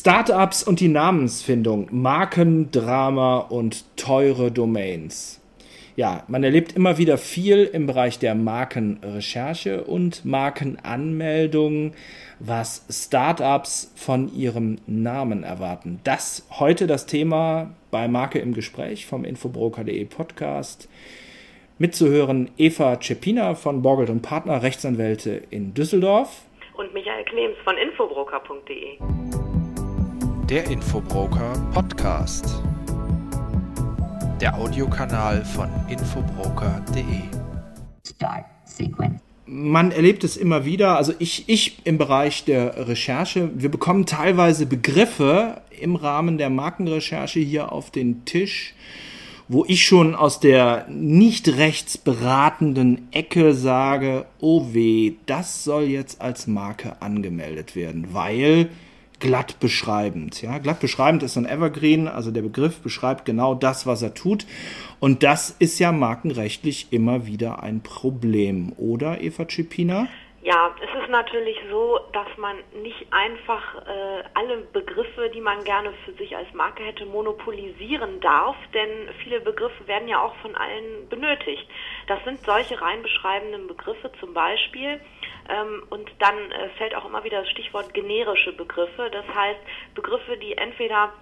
Startups und die Namensfindung, Markendrama und teure Domains. Ja, man erlebt immer wieder viel im Bereich der Markenrecherche und Markenanmeldung, was Startups von ihrem Namen erwarten. Das heute das Thema bei Marke im Gespräch vom Infobroker.de Podcast. Mitzuhören Eva Cepina von Borgelt und Partner, Rechtsanwälte in Düsseldorf. Und Michael Klems von infobroker.de der Infobroker Podcast. Der Audiokanal von infobroker.de. Start Sequence. Man erlebt es immer wieder, also ich, ich im Bereich der Recherche, wir bekommen teilweise Begriffe im Rahmen der Markenrecherche hier auf den Tisch, wo ich schon aus der nicht rechtsberatenden Ecke sage, oh weh, das soll jetzt als Marke angemeldet werden, weil glatt beschreibend. Ja, glatt beschreibend ist ein Evergreen, also der Begriff beschreibt genau das, was er tut. Und das ist ja markenrechtlich immer wieder ein Problem, oder Eva Cipina? Ja, es ist natürlich so, dass man nicht einfach äh, alle Begriffe, die man gerne für sich als Marke hätte, monopolisieren darf, denn viele Begriffe werden ja auch von allen benötigt. Das sind solche rein beschreibenden Begriffe zum Beispiel. Ähm, und dann äh, fällt auch immer wieder das Stichwort generische Begriffe. Das heißt, Begriffe, die entweder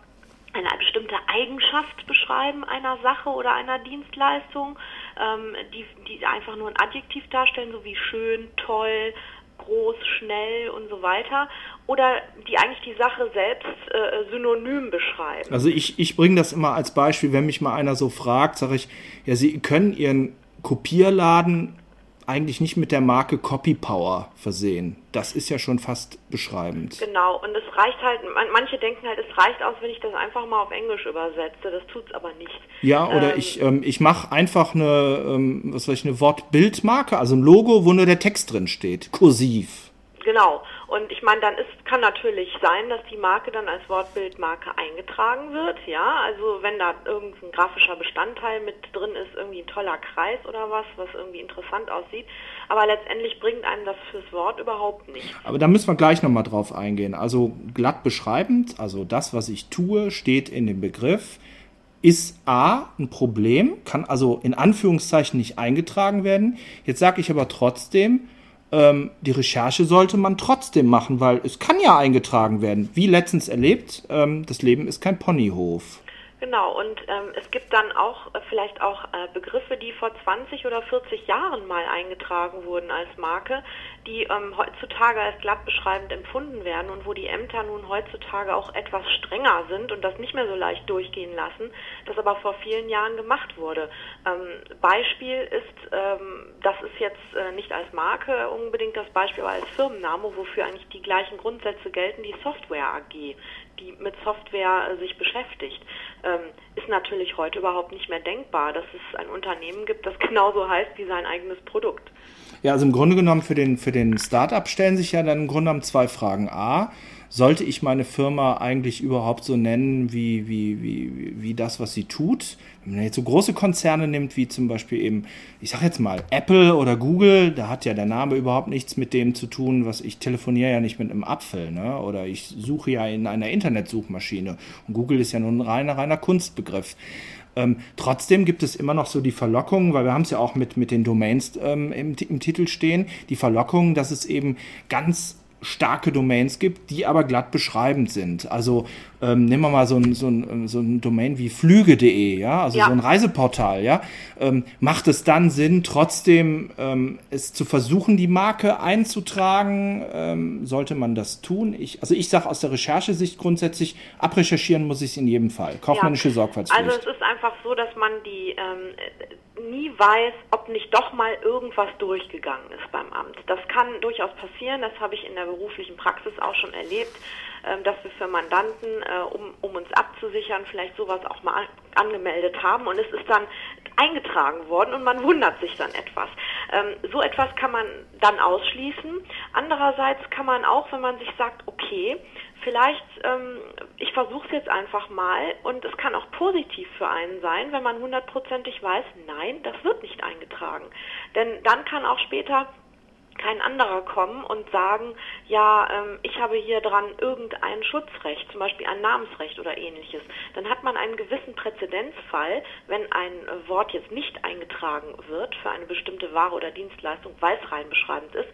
eine bestimmte Eigenschaft beschreiben einer Sache oder einer Dienstleistung, ähm, die, die einfach nur ein Adjektiv darstellen, so wie schön, toll, groß, schnell und so weiter, oder die eigentlich die Sache selbst äh, synonym beschreiben. Also ich, ich bringe das immer als Beispiel, wenn mich mal einer so fragt, sage ich, ja, Sie können Ihren Kopierladen eigentlich nicht mit der Marke Copy Power versehen. Das ist ja schon fast beschreibend. Genau, und es reicht halt, manche denken halt, es reicht aus, wenn ich das einfach mal auf Englisch übersetze. Das tut es aber nicht. Ja, oder ähm, ich, ähm, ich mache einfach eine, ähm, was weiß ich, eine Wortbildmarke, also ein Logo, wo nur der Text drin steht, kursiv. Genau. Und ich meine, dann ist, kann natürlich sein, dass die Marke dann als Wortbildmarke eingetragen wird, ja. Also wenn da irgendein grafischer Bestandteil mit drin ist, irgendwie ein toller Kreis oder was, was irgendwie interessant aussieht. Aber letztendlich bringt einem das fürs Wort überhaupt nichts. Aber da müssen wir gleich nochmal drauf eingehen. Also glatt beschreibend, also das, was ich tue, steht in dem Begriff ist A ein Problem, kann also in Anführungszeichen nicht eingetragen werden. Jetzt sage ich aber trotzdem, ähm, die Recherche sollte man trotzdem machen, weil es kann ja eingetragen werden. Wie letztens erlebt, ähm, das Leben ist kein Ponyhof. Genau, und ähm, es gibt dann auch äh, vielleicht auch äh, Begriffe, die vor 20 oder 40 Jahren mal eingetragen wurden als Marke, die ähm, heutzutage als glatt beschreibend empfunden werden und wo die Ämter nun heutzutage auch etwas strenger sind und das nicht mehr so leicht durchgehen lassen, das aber vor vielen Jahren gemacht wurde. Ähm, Beispiel ist, ähm, das ist jetzt äh, nicht als Marke unbedingt das Beispiel, aber als Firmenname, wofür eigentlich die gleichen Grundsätze gelten, die Software AG die mit Software äh, sich beschäftigt, ähm, ist natürlich heute überhaupt nicht mehr denkbar, dass es ein Unternehmen gibt, das genauso heißt wie sein eigenes Produkt. Ja, also im Grunde genommen für den, für den Startup stellen sich ja dann im Grunde genommen zwei Fragen. A, sollte ich meine Firma eigentlich überhaupt so nennen wie, wie, wie, wie das, was sie tut? Wenn man jetzt so große Konzerne nimmt, wie zum Beispiel eben, ich sag jetzt mal, Apple oder Google, da hat ja der Name überhaupt nichts mit dem zu tun, was ich telefoniere ja nicht mit einem Apfel, ne? Oder ich suche ja in einer Internetsuchmaschine. Und Google ist ja nun ein reiner, reiner Kunstbegriff. Ähm, trotzdem gibt es immer noch so die Verlockung, weil wir haben es ja auch mit, mit den Domains ähm, im, im Titel stehen, die Verlockung, dass es eben ganz starke Domains gibt, die aber glatt beschreibend sind. Also ähm, nehmen wir mal so ein, so ein, so ein Domain wie flüge.de, ja, also ja. so ein Reiseportal, ja. Ähm, macht es dann Sinn, trotzdem ähm, es zu versuchen, die Marke einzutragen? Ähm, sollte man das tun? Ich, also ich sage aus der Recherchesicht grundsätzlich, abrecherchieren muss ich es in jedem Fall. Kaufmännische ja. Sorgfaltspflicht. Also es ist einfach so, dass man die ähm, nie weiß, ob nicht doch mal irgendwas durchgegangen ist beim Amt. Das kann durchaus passieren, das habe ich in der beruflichen Praxis auch schon erlebt ähm, dass wir für Mandanten, äh, um, um uns abzusichern, vielleicht sowas auch mal angemeldet haben und es ist dann eingetragen worden und man wundert sich dann etwas. Ähm, so etwas kann man dann ausschließen. Andererseits kann man auch, wenn man sich sagt, okay, vielleicht, ähm, ich versuche es jetzt einfach mal und es kann auch positiv für einen sein, wenn man hundertprozentig weiß, nein, das wird nicht eingetragen. Denn dann kann auch später kein anderer kommen und sagen, ja, ähm, ich habe hier dran irgendein Schutzrecht, zum Beispiel ein Namensrecht oder ähnliches. Dann hat man einen gewissen Präzedenzfall, wenn ein Wort jetzt nicht eingetragen wird für eine bestimmte Ware oder Dienstleistung, weil es rein beschreibend ist,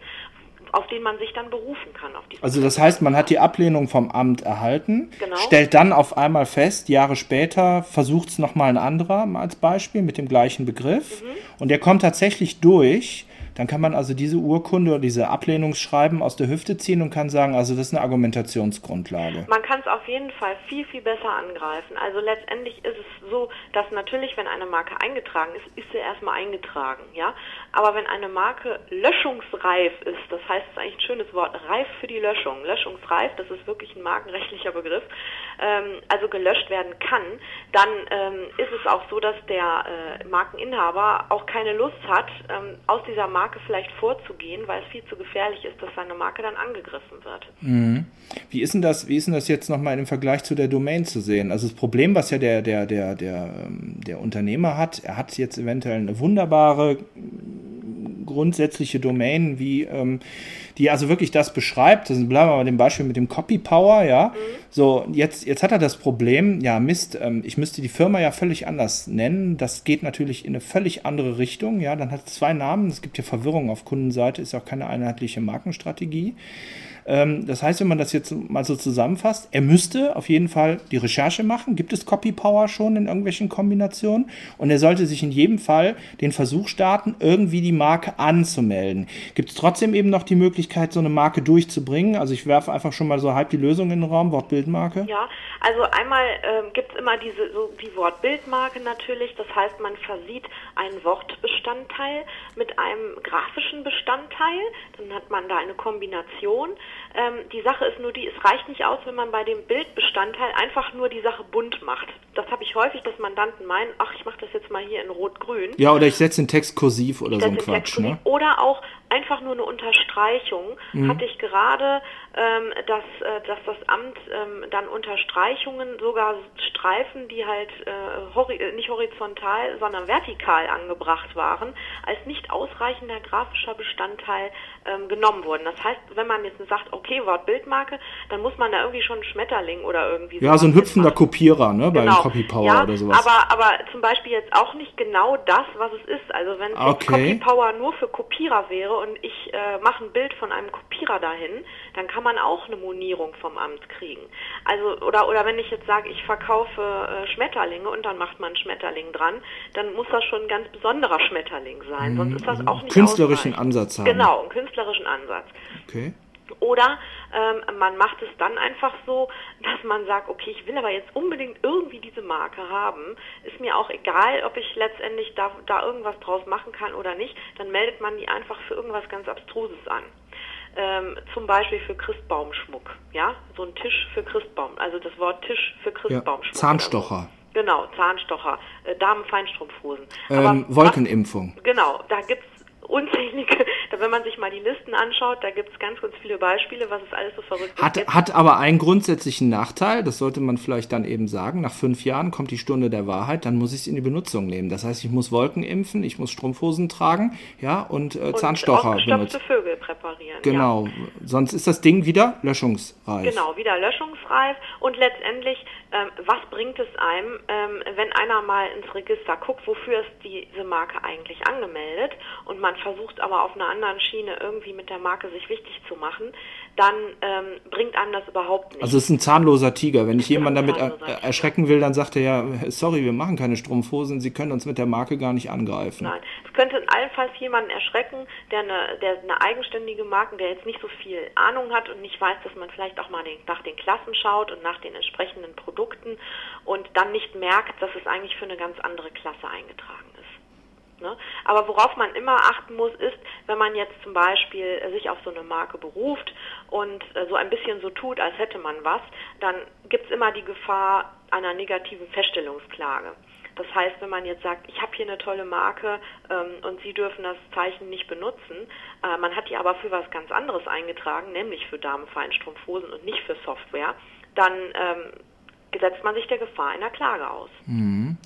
auf den man sich dann berufen kann. also das heißt, man hat die Ablehnung vom Amt erhalten, genau. stellt dann auf einmal fest, Jahre später versucht es nochmal ein anderer als Beispiel mit dem gleichen Begriff mhm. und der kommt tatsächlich durch dann kann man also diese Urkunde oder diese Ablehnungsschreiben aus der Hüfte ziehen und kann sagen, also das ist eine Argumentationsgrundlage. Man kann es auf jeden Fall viel, viel besser angreifen. Also letztendlich ist es so, dass natürlich, wenn eine Marke eingetragen ist, ist sie erstmal eingetragen, ja. Aber wenn eine Marke löschungsreif ist, das heißt, es ist eigentlich ein schönes Wort, reif für die Löschung, löschungsreif, das ist wirklich ein markenrechtlicher Begriff, ähm, also gelöscht werden kann, dann ähm, ist es auch so, dass der äh, Markeninhaber auch keine Lust hat, ähm, aus dieser Marke Marke vielleicht vorzugehen, weil es viel zu gefährlich ist, dass seine Marke dann angegriffen wird. Mhm. Wie ist denn das, wie ist denn das jetzt nochmal im Vergleich zu der Domain zu sehen? Also das Problem, was ja der, der, der, der, ähm, der Unternehmer hat, er hat jetzt eventuell eine wunderbare grundsätzliche Domain, wie ähm, die also wirklich das beschreibt. Das bleiben wir bei dem Beispiel mit dem Copy Power, ja. Mhm. So, jetzt, jetzt hat er das Problem, ja, Mist, ähm, ich müsste die Firma ja völlig anders nennen. Das geht natürlich in eine völlig andere Richtung, ja. Dann hat es zwei Namen, es gibt ja Verwirrung auf Kundenseite, ist auch keine einheitliche Markenstrategie. Ähm, das heißt, wenn man das jetzt mal so zusammenfasst, er müsste auf jeden Fall die Recherche machen. Gibt es Copy Power schon in irgendwelchen Kombinationen? Und er sollte sich in jedem Fall den Versuch starten, irgendwie die Marke anzumelden. Gibt es trotzdem eben noch die Möglichkeit, so eine Marke durchzubringen? Also ich werfe einfach schon mal so halb die Lösung in den Raum, Wortbildmarke. Ja, also einmal äh, gibt es immer diese so die Wortbildmarke natürlich. Das heißt, man versieht einen Wortbestandteil mit einem grafischen Bestandteil. Dann hat man da eine Kombination. Ähm, die Sache ist nur die, es reicht nicht aus, wenn man bei dem Bildbestandteil einfach nur die Sache bunt macht. Das habe ich häufig, dass Mandanten meinen, ach, ich mache das jetzt mal hier in Rot-Grün. Ja, oder ich setze den Text kursiv oder so ein Quatsch. Ne? Oder auch einfach nur eine Unterstreichung. Mhm. Hatte ich gerade, dass, äh, dass das Amt ähm, dann Unterstreichungen, sogar Streifen, die halt äh, hori nicht horizontal, sondern vertikal angebracht waren, als nicht ausreichender grafischer Bestandteil ähm, genommen wurden. Das heißt, wenn man jetzt sagt, okay, Wort Bildmarke, dann muss man da irgendwie schon einen Schmetterling oder irgendwie Ja, so ein hüpfender Kopierer, ne, bei genau. Copy Power ja, oder sowas. Aber, aber zum Beispiel jetzt auch nicht genau das, was es ist. Also wenn okay. Copy Power nur für Kopierer wäre und ich äh, mache ein Bild von einem Kopierer dahin, dann kann man auch eine Monierung vom Amt kriegen. Also oder oder wenn ich jetzt sage, ich verkaufe äh, Schmetterlinge und dann macht man einen Schmetterling dran, dann muss das schon ein ganz besonderer Schmetterling sein, mhm. sonst ist das auch nicht künstlerischen Ansatz haben. Genau, einen künstlerischen Ansatz. Okay. Oder ähm, man macht es dann einfach so, dass man sagt, okay, ich will aber jetzt unbedingt irgendwie diese Marke haben. Ist mir auch egal, ob ich letztendlich da, da irgendwas draus machen kann oder nicht. Dann meldet man die einfach für irgendwas ganz Abstruses an. Ähm, zum Beispiel für Christbaumschmuck, ja, so ein Tisch für Christbaum, also das Wort Tisch für Christbaumschmuck. Ja, Zahnstocher. Genau, Zahnstocher, äh, Damenfeinstrumpfhosen. Ähm, Wolkenimpfung. Was, genau, da gibt es unzählige, wenn man sich mal die Listen anschaut, da gibt es ganz, ganz viele Beispiele, was es alles so verrückt hat, gibt. Hat aber einen grundsätzlichen Nachteil, das sollte man vielleicht dann eben sagen, nach fünf Jahren kommt die Stunde der Wahrheit, dann muss ich es in die Benutzung nehmen. Das heißt, ich muss Wolken impfen, ich muss Strumpfhosen tragen, ja, und, äh, und Zahnstocher benutzen. Vögel präparieren. Genau, ja. sonst ist das Ding wieder löschungsreif. Genau, wieder löschungsreif und letztendlich, was bringt es einem, ähm, wenn einer mal ins Register guckt, wofür ist diese Marke eigentlich angemeldet? Und man versucht aber auf einer anderen Schiene irgendwie mit der Marke sich wichtig zu machen, dann ähm, bringt einem das überhaupt nicht. Also es ist ein zahnloser Tiger. Wenn ich jemanden damit er erschrecken will, dann sagt er ja, sorry, wir machen keine Strumpfhosen, Sie können uns mit der Marke gar nicht angreifen. Nein, es könnte allenfalls jemanden erschrecken, der eine, der eine eigenständige Marke, der jetzt nicht so viel Ahnung hat und nicht weiß, dass man vielleicht auch mal den, nach den Klassen schaut und nach den entsprechenden Produkten und dann nicht merkt, dass es eigentlich für eine ganz andere Klasse eingetragen ist. Ne? Aber worauf man immer achten muss, ist, wenn man jetzt zum Beispiel äh, sich auf so eine Marke beruft und äh, so ein bisschen so tut, als hätte man was, dann gibt es immer die Gefahr einer negativen Feststellungsklage. Das heißt, wenn man jetzt sagt, ich habe hier eine tolle Marke ähm, und Sie dürfen das Zeichen nicht benutzen, äh, man hat die aber für was ganz anderes eingetragen, nämlich für Damenfeinstrumpfhosen und nicht für Software, dann ähm, setzt man sich der Gefahr einer Klage aus. Mhm.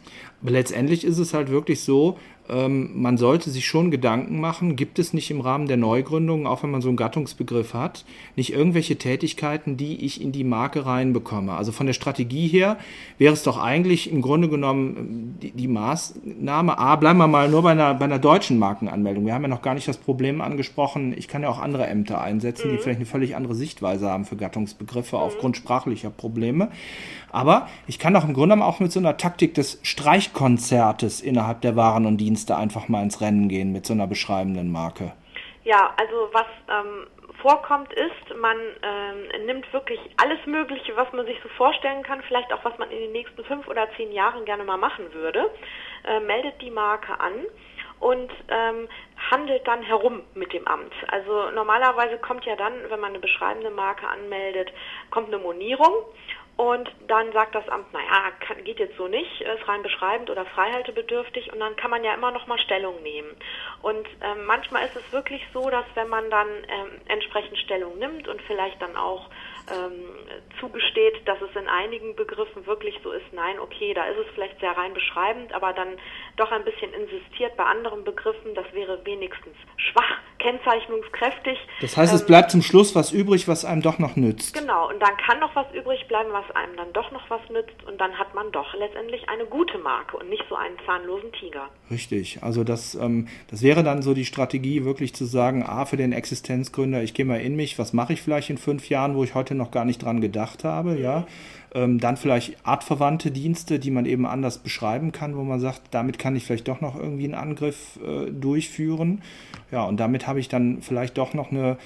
Letztendlich ist es halt wirklich so, ähm, man sollte sich schon Gedanken machen, gibt es nicht im Rahmen der Neugründung, auch wenn man so einen Gattungsbegriff hat, nicht irgendwelche Tätigkeiten, die ich in die Marke reinbekomme. Also von der Strategie her wäre es doch eigentlich im Grunde genommen ähm, die, die Maßnahme, A, bleiben wir mal nur bei einer, bei einer deutschen Markenanmeldung. Wir haben ja noch gar nicht das Problem angesprochen, ich kann ja auch andere Ämter einsetzen, mhm. die vielleicht eine völlig andere Sichtweise haben für Gattungsbegriffe mhm. aufgrund sprachlicher Probleme. Aber ich kann doch im Grunde auch mit so einer Taktik des Streichkonzertes innerhalb der Waren und Dienste einfach mal ins Rennen gehen mit so einer beschreibenden Marke. Ja, also was ähm, vorkommt ist, man ähm, nimmt wirklich alles Mögliche, was man sich so vorstellen kann, vielleicht auch was man in den nächsten fünf oder zehn Jahren gerne mal machen würde, äh, meldet die Marke an und ähm, handelt dann herum mit dem Amt. Also normalerweise kommt ja dann, wenn man eine beschreibende Marke anmeldet, kommt eine Monierung und dann sagt das Amt, naja, kann, geht jetzt so nicht, ist rein beschreibend oder freihaltebedürftig und dann kann man ja immer noch mal Stellung nehmen. Und ähm, manchmal ist es wirklich so, dass wenn man dann ähm, entsprechend Stellung nimmt und vielleicht dann auch ähm, zugesteht, dass es in einigen Begriffen wirklich so ist, nein, okay, da ist es vielleicht sehr rein beschreibend, aber dann doch ein bisschen insistiert bei anderen Begriffen, das wäre wenigstens schwach, kennzeichnungskräftig. Das heißt, es ähm, bleibt zum Schluss was übrig, was einem doch noch nützt. Genau, und dann kann noch was übrig bleiben, was einem dann doch noch was nützt und dann hat man doch letztendlich eine gute Marke und nicht so einen zahnlosen Tiger. Richtig, also das, ähm, das wäre dann so die Strategie, wirklich zu sagen, A, für den Existenzgründer, ich gehe mal in mich, was mache ich vielleicht in fünf Jahren, wo ich heute noch gar nicht dran gedacht habe, ja. Ähm, dann vielleicht artverwandte Dienste, die man eben anders beschreiben kann, wo man sagt, damit kann ich vielleicht doch noch irgendwie einen Angriff äh, durchführen. Ja, und damit habe ich dann vielleicht doch noch eine,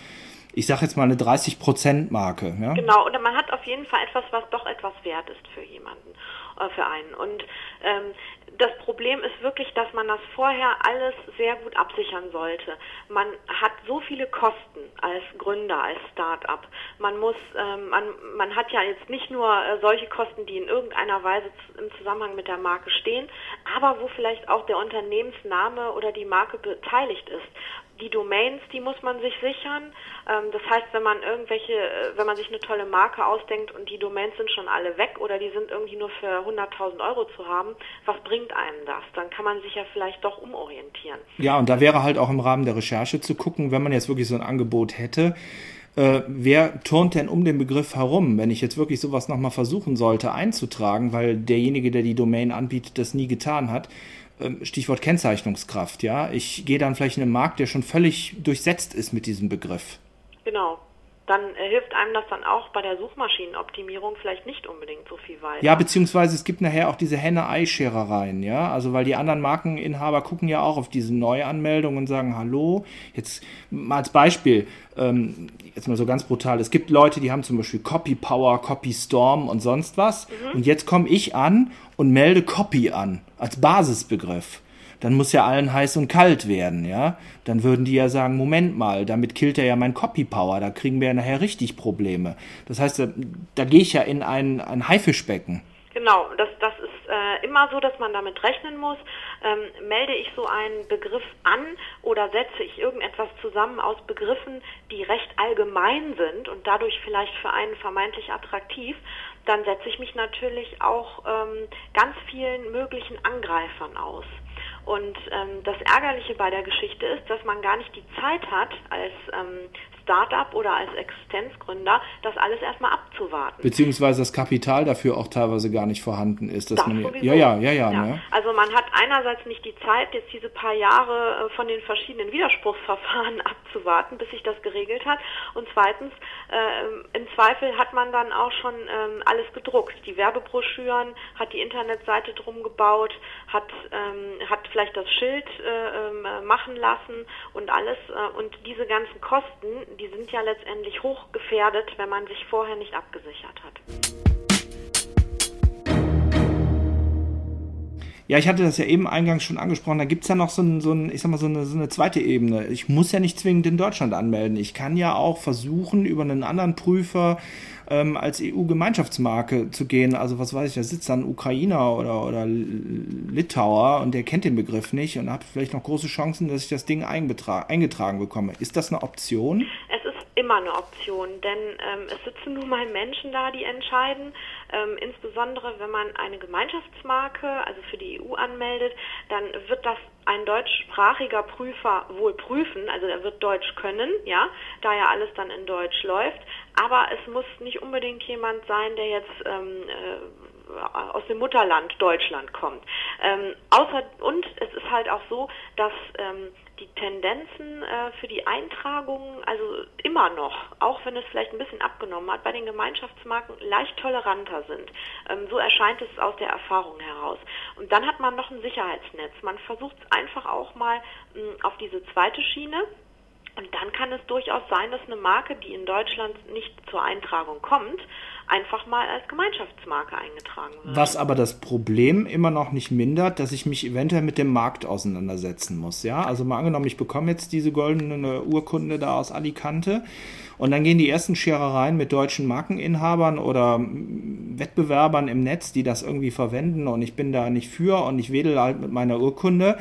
ich sage jetzt mal eine 30-Prozent-Marke. Ja? Genau, oder man hat auf jeden Fall etwas, was doch etwas wert ist für jemanden, äh, für einen. Und ähm, das Problem ist wirklich, dass man das vorher alles sehr gut absichern sollte. Man hat so viele Kosten als Gründer, als Start-up. Man muss, ähm, man, man hat ja jetzt nicht nur äh, solche Kosten, die in irgendeiner Weise im Zusammenhang mit der Marke stehen, aber wo vielleicht auch der Unternehmensname oder die Marke beteiligt ist die Domains, die muss man sich sichern. Ähm, das heißt, wenn man irgendwelche, äh, wenn man sich eine tolle Marke ausdenkt und die Domains sind schon alle weg oder die sind irgendwie nur für 100.000 Euro zu haben, was bringt einem das? Dann kann man sich ja vielleicht doch umorientieren. Ja, und da wäre halt auch im Rahmen der Recherche zu gucken, wenn man jetzt wirklich so ein Angebot hätte, äh, wer turnt denn um den Begriff herum, wenn ich jetzt wirklich sowas nochmal versuchen sollte einzutragen, weil derjenige, der die Domain anbietet, das nie getan hat, Stichwort Kennzeichnungskraft, ja. Ich gehe dann vielleicht in einen Markt, der schon völlig durchsetzt ist mit diesem Begriff. Genau. Dann äh, hilft einem das dann auch bei der Suchmaschinenoptimierung vielleicht nicht unbedingt so viel weiter. Ja, beziehungsweise es gibt nachher auch diese Henne-Ei-Scherereien, ja. Also weil die anderen Markeninhaber gucken ja auch auf diese Neuanmeldung und sagen, hallo, jetzt mal als Beispiel, ähm, jetzt mal so ganz brutal, es gibt Leute, die haben zum Beispiel Copy Power, Copy Storm und sonst was. Mhm. Und jetzt komme ich an und melde Copy an als Basisbegriff, dann muss ja allen heiß und kalt werden, ja. Dann würden die ja sagen, Moment mal, damit killt er ja mein Copy Power, da kriegen wir ja nachher richtig Probleme. Das heißt, da, da gehe ich ja in ein, ein Haifischbecken. Genau, das, das ist äh, immer so, dass man damit rechnen muss. Ähm, melde ich so einen Begriff an oder setze ich irgendetwas zusammen aus Begriffen, die recht allgemein sind und dadurch vielleicht für einen vermeintlich attraktiv, dann setze ich mich natürlich auch ähm, ganz vielen möglichen Angreifern aus. Und ähm, das Ärgerliche bei der Geschichte ist, dass man gar nicht die Zeit hat, als ähm, Startup oder als Existenzgründer, das alles erstmal abzuwarten. Beziehungsweise das Kapital dafür auch teilweise gar nicht vorhanden ist. Dass das man, ja, ja, ja, ja, ja. Ne? Also man hat einerseits nicht die Zeit, jetzt diese paar Jahre äh, von den verschiedenen Widerspruchsverfahren abzuwarten, bis sich das geregelt hat. Und zweitens, äh, im Zweifel hat man dann auch schon ähm, alles gedruckt. Die Werbebroschüren, hat die Internetseite drum gebaut, hat, ähm, hat vielleicht das Schild äh, ähm, machen lassen und alles. Äh, und diese ganzen Kosten, die sind ja letztendlich hochgefährdet, wenn man sich vorher nicht abgesichert hat. Ja, ich hatte das ja eben eingangs schon angesprochen. Da gibt es ja noch so, ein, so, ein, ich sag mal, so, eine, so eine zweite Ebene. Ich muss ja nicht zwingend in Deutschland anmelden. Ich kann ja auch versuchen, über einen anderen Prüfer ähm, als EU-Gemeinschaftsmarke zu gehen. Also was weiß ich, da sitzt dann Ukrainer oder, oder Litauer und der kennt den Begriff nicht und hat vielleicht noch große Chancen, dass ich das Ding eingetragen bekomme. Ist das eine Option? Es ist immer eine Option, denn ähm, es sitzen nun mal Menschen da, die entscheiden. Ähm, insbesondere wenn man eine Gemeinschaftsmarke, also für die EU anmeldet, dann wird das ein deutschsprachiger Prüfer wohl prüfen, also er wird Deutsch können, ja, da ja alles dann in Deutsch läuft, aber es muss nicht unbedingt jemand sein, der jetzt ähm, äh, aus dem Mutterland Deutschland kommt. Ähm, außer, und es ist halt auch so, dass ähm, die Tendenzen äh, für die Eintragungen, also immer noch, auch wenn es vielleicht ein bisschen abgenommen hat, bei den Gemeinschaftsmarken leicht toleranter sind. Ähm, so erscheint es aus der Erfahrung heraus. Und dann hat man noch ein Sicherheitsnetz. Man versucht es einfach auch mal mh, auf diese zweite Schiene und dann kann es durchaus sein, dass eine Marke, die in Deutschland nicht zur Eintragung kommt, einfach mal als Gemeinschaftsmarke eingetragen wird. Was aber das Problem immer noch nicht mindert, dass ich mich eventuell mit dem Markt auseinandersetzen muss. Ja, also mal angenommen, ich bekomme jetzt diese goldene Urkunde da aus Alicante und dann gehen die ersten Scherereien mit deutschen Markeninhabern oder Wettbewerbern im Netz, die das irgendwie verwenden und ich bin da nicht für und ich wedel halt mit meiner Urkunde.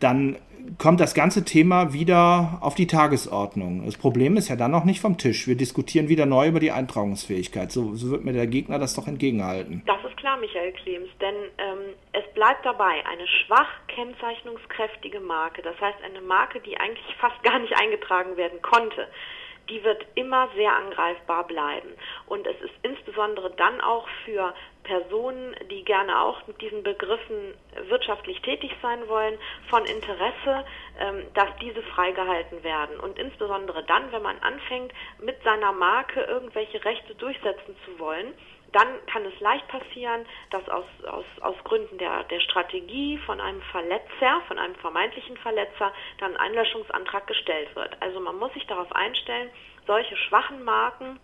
Dann kommt das ganze Thema wieder auf die Tagesordnung. Das Problem ist ja dann noch nicht vom Tisch. Wir diskutieren wieder neu über die Eintragungsfähigkeit. So, so wird mir der Gegner das doch entgegenhalten. Das ist klar, Michael Klems, denn ähm, es bleibt dabei eine schwach kennzeichnungskräftige Marke. Das heißt eine Marke, die eigentlich fast gar nicht eingetragen werden konnte die wird immer sehr angreifbar bleiben. Und es ist insbesondere dann auch für Personen, die gerne auch mit diesen Begriffen wirtschaftlich tätig sein wollen, von Interesse, ähm, dass diese freigehalten werden. Und insbesondere dann, wenn man anfängt, mit seiner Marke irgendwelche Rechte durchsetzen zu wollen, dann kann es leicht passieren, dass aus, aus, aus Gründen der, der Strategie von einem Verletzer, von einem vermeintlichen Verletzer, dann ein Einlöschungsantrag gestellt wird. Also man muss sich darauf einstellen, solche schwachen Marken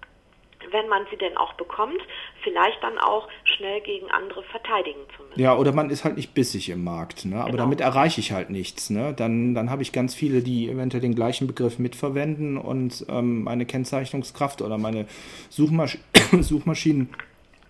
wenn man sie denn auch bekommt, vielleicht dann auch schnell gegen andere verteidigen zu müssen. Ja, oder man ist halt nicht bissig im Markt, ne? aber genau. damit erreiche ich halt nichts. Ne? Dann, dann habe ich ganz viele, die eventuell den gleichen Begriff mitverwenden und ähm, meine Kennzeichnungskraft oder meine Suchmasch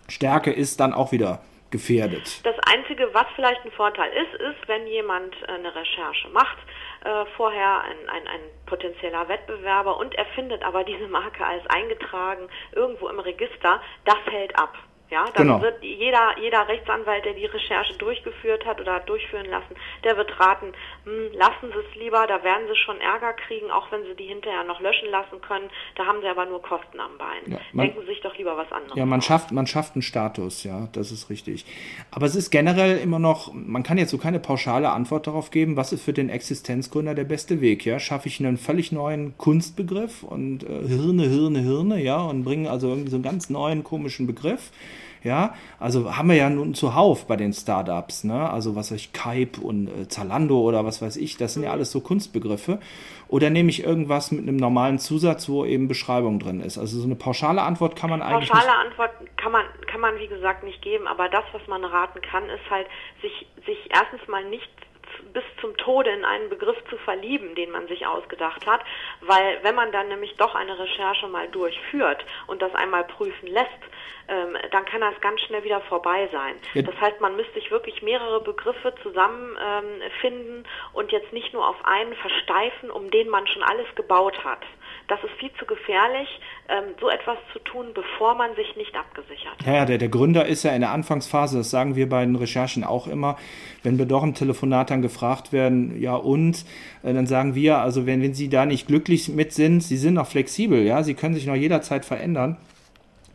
Suchmaschinenstärke ist dann auch wieder gefährdet. Das Einzige, was vielleicht ein Vorteil ist, ist, wenn jemand eine Recherche macht, äh, vorher ein, ein, ein potenzieller Wettbewerber und er findet aber diese Marke als eingetragen irgendwo im Register, das hält ab. Ja, dann genau. wird jeder, jeder Rechtsanwalt, der die Recherche durchgeführt hat oder hat durchführen lassen, der wird raten, hm, lassen Sie es lieber, da werden Sie schon Ärger kriegen, auch wenn Sie die hinterher noch löschen lassen können. Da haben Sie aber nur Kosten am Bein. Ja, man, Denken Sie sich doch lieber was anderes. Ja, man schafft, man schafft einen Status, ja, das ist richtig. Aber es ist generell immer noch, man kann jetzt so keine pauschale Antwort darauf geben, was ist für den Existenzgründer der beste Weg, ja? Schaffe ich einen völlig neuen Kunstbegriff und äh, Hirne, Hirne, Hirne, ja, und bringe also irgendwie so einen ganz neuen komischen Begriff ja, also haben wir ja nun zuhauf bei den Startups, ne? Also was weiß ich, Kype und äh, Zalando oder was weiß ich, das sind ja alles so Kunstbegriffe. Oder nehme ich irgendwas mit einem normalen Zusatz, wo eben Beschreibung drin ist? Also so eine pauschale Antwort kann man eigentlich Pauschale nicht Antwort kann man, kann man wie gesagt nicht geben, aber das, was man raten kann, ist halt, sich, sich erstens mal nicht bis zum Tode in einen Begriff zu verlieben, den man sich ausgedacht hat, weil wenn man dann nämlich doch eine Recherche mal durchführt und das einmal prüfen lässt, ähm, dann kann das ganz schnell wieder vorbei sein. Ja. Das heißt, man müsste sich wirklich mehrere Begriffe zusammenfinden ähm, und jetzt nicht nur auf einen versteifen, um den man schon alles gebaut hat. Das ist viel zu gefährlich, ähm, so etwas zu tun, bevor man sich nicht abgesichert hat. Ja, der, der Gründer ist ja in der Anfangsphase, das sagen wir bei den Recherchen auch immer, wenn wir doch im Telefonat dann gefragt werden, ja und, äh, dann sagen wir, also wenn, wenn Sie da nicht glücklich mit sind, Sie sind noch flexibel, ja, Sie können sich noch jederzeit verändern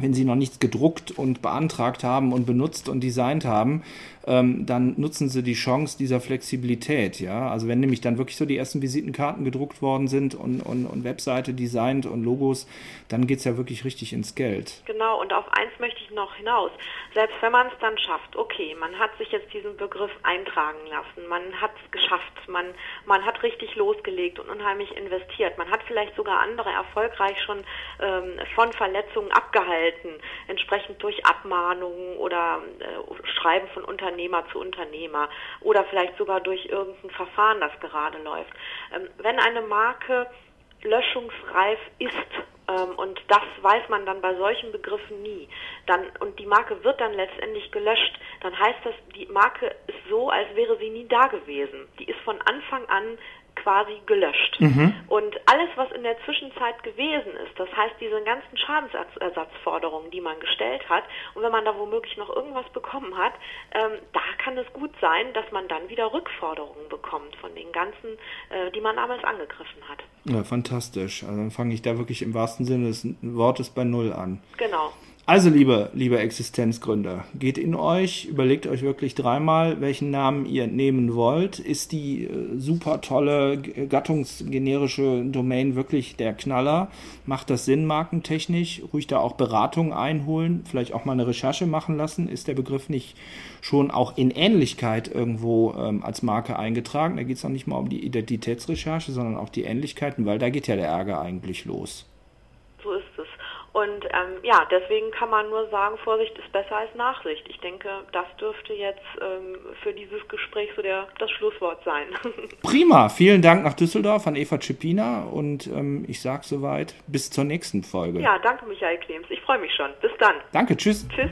wenn Sie noch nichts gedruckt und beantragt haben und benutzt und designt haben, ähm, dann nutzen Sie die Chance dieser Flexibilität. Ja? Also wenn nämlich dann wirklich so die ersten Visitenkarten gedruckt worden sind und, und, und Webseite designt und Logos, dann geht es ja wirklich richtig ins Geld. Genau, und auf eins möchte ich noch hinaus. Selbst wenn man es dann schafft, okay, man hat sich jetzt diesen Begriff eintragen lassen, man hat es geschafft, man, man hat richtig losgelegt und unheimlich investiert, man hat vielleicht sogar andere erfolgreich schon ähm, von Verletzungen abgehalten, entsprechend durch Abmahnungen oder äh, Schreiben von Unternehmen Unternehmer zu Unternehmer oder vielleicht sogar durch irgendein Verfahren, das gerade läuft. Ähm, wenn eine Marke löschungsreif ist, ähm, und das weiß man dann bei solchen Begriffen nie, dann, und die Marke wird dann letztendlich gelöscht, dann heißt das, die Marke ist so, als wäre sie nie da gewesen. Die ist von Anfang an quasi gelöscht. Mhm. Und alles, was in der Zwischenzeit gewesen ist, das heißt diese ganzen Schadensersatzforderungen, die man gestellt hat, und wenn man da womöglich noch irgendwas bekommen hat, ähm, da kann es gut sein, dass man dann wieder Rückforderungen bekommt von den ganzen, äh, die man damals angegriffen hat. Ja, fantastisch. Also dann fange ich da wirklich im wahrsten Sinne des Wortes bei Null an. Genau. Also, liebe, liebe Existenzgründer, geht in euch, überlegt euch wirklich dreimal, welchen Namen ihr nehmen wollt. Ist die äh, super tolle gattungsgenerische Domain wirklich der Knaller? Macht das Sinn markentechnisch? Ruhig da auch Beratung einholen, vielleicht auch mal eine Recherche machen lassen. Ist der Begriff nicht schon auch in Ähnlichkeit irgendwo ähm, als Marke eingetragen? Da geht es noch nicht mal um die Identitätsrecherche, sondern auch die Ähnlichkeiten, weil da geht ja der Ärger eigentlich los. Und ähm, ja, deswegen kann man nur sagen, Vorsicht ist besser als Nachsicht. Ich denke, das dürfte jetzt ähm, für dieses Gespräch so der, das Schlusswort sein. Prima, vielen Dank nach Düsseldorf an Eva Cipina und ähm, ich sage soweit bis zur nächsten Folge. Ja, danke Michael Klems. Ich freue mich schon. Bis dann. Danke, tschüss. Tschüss.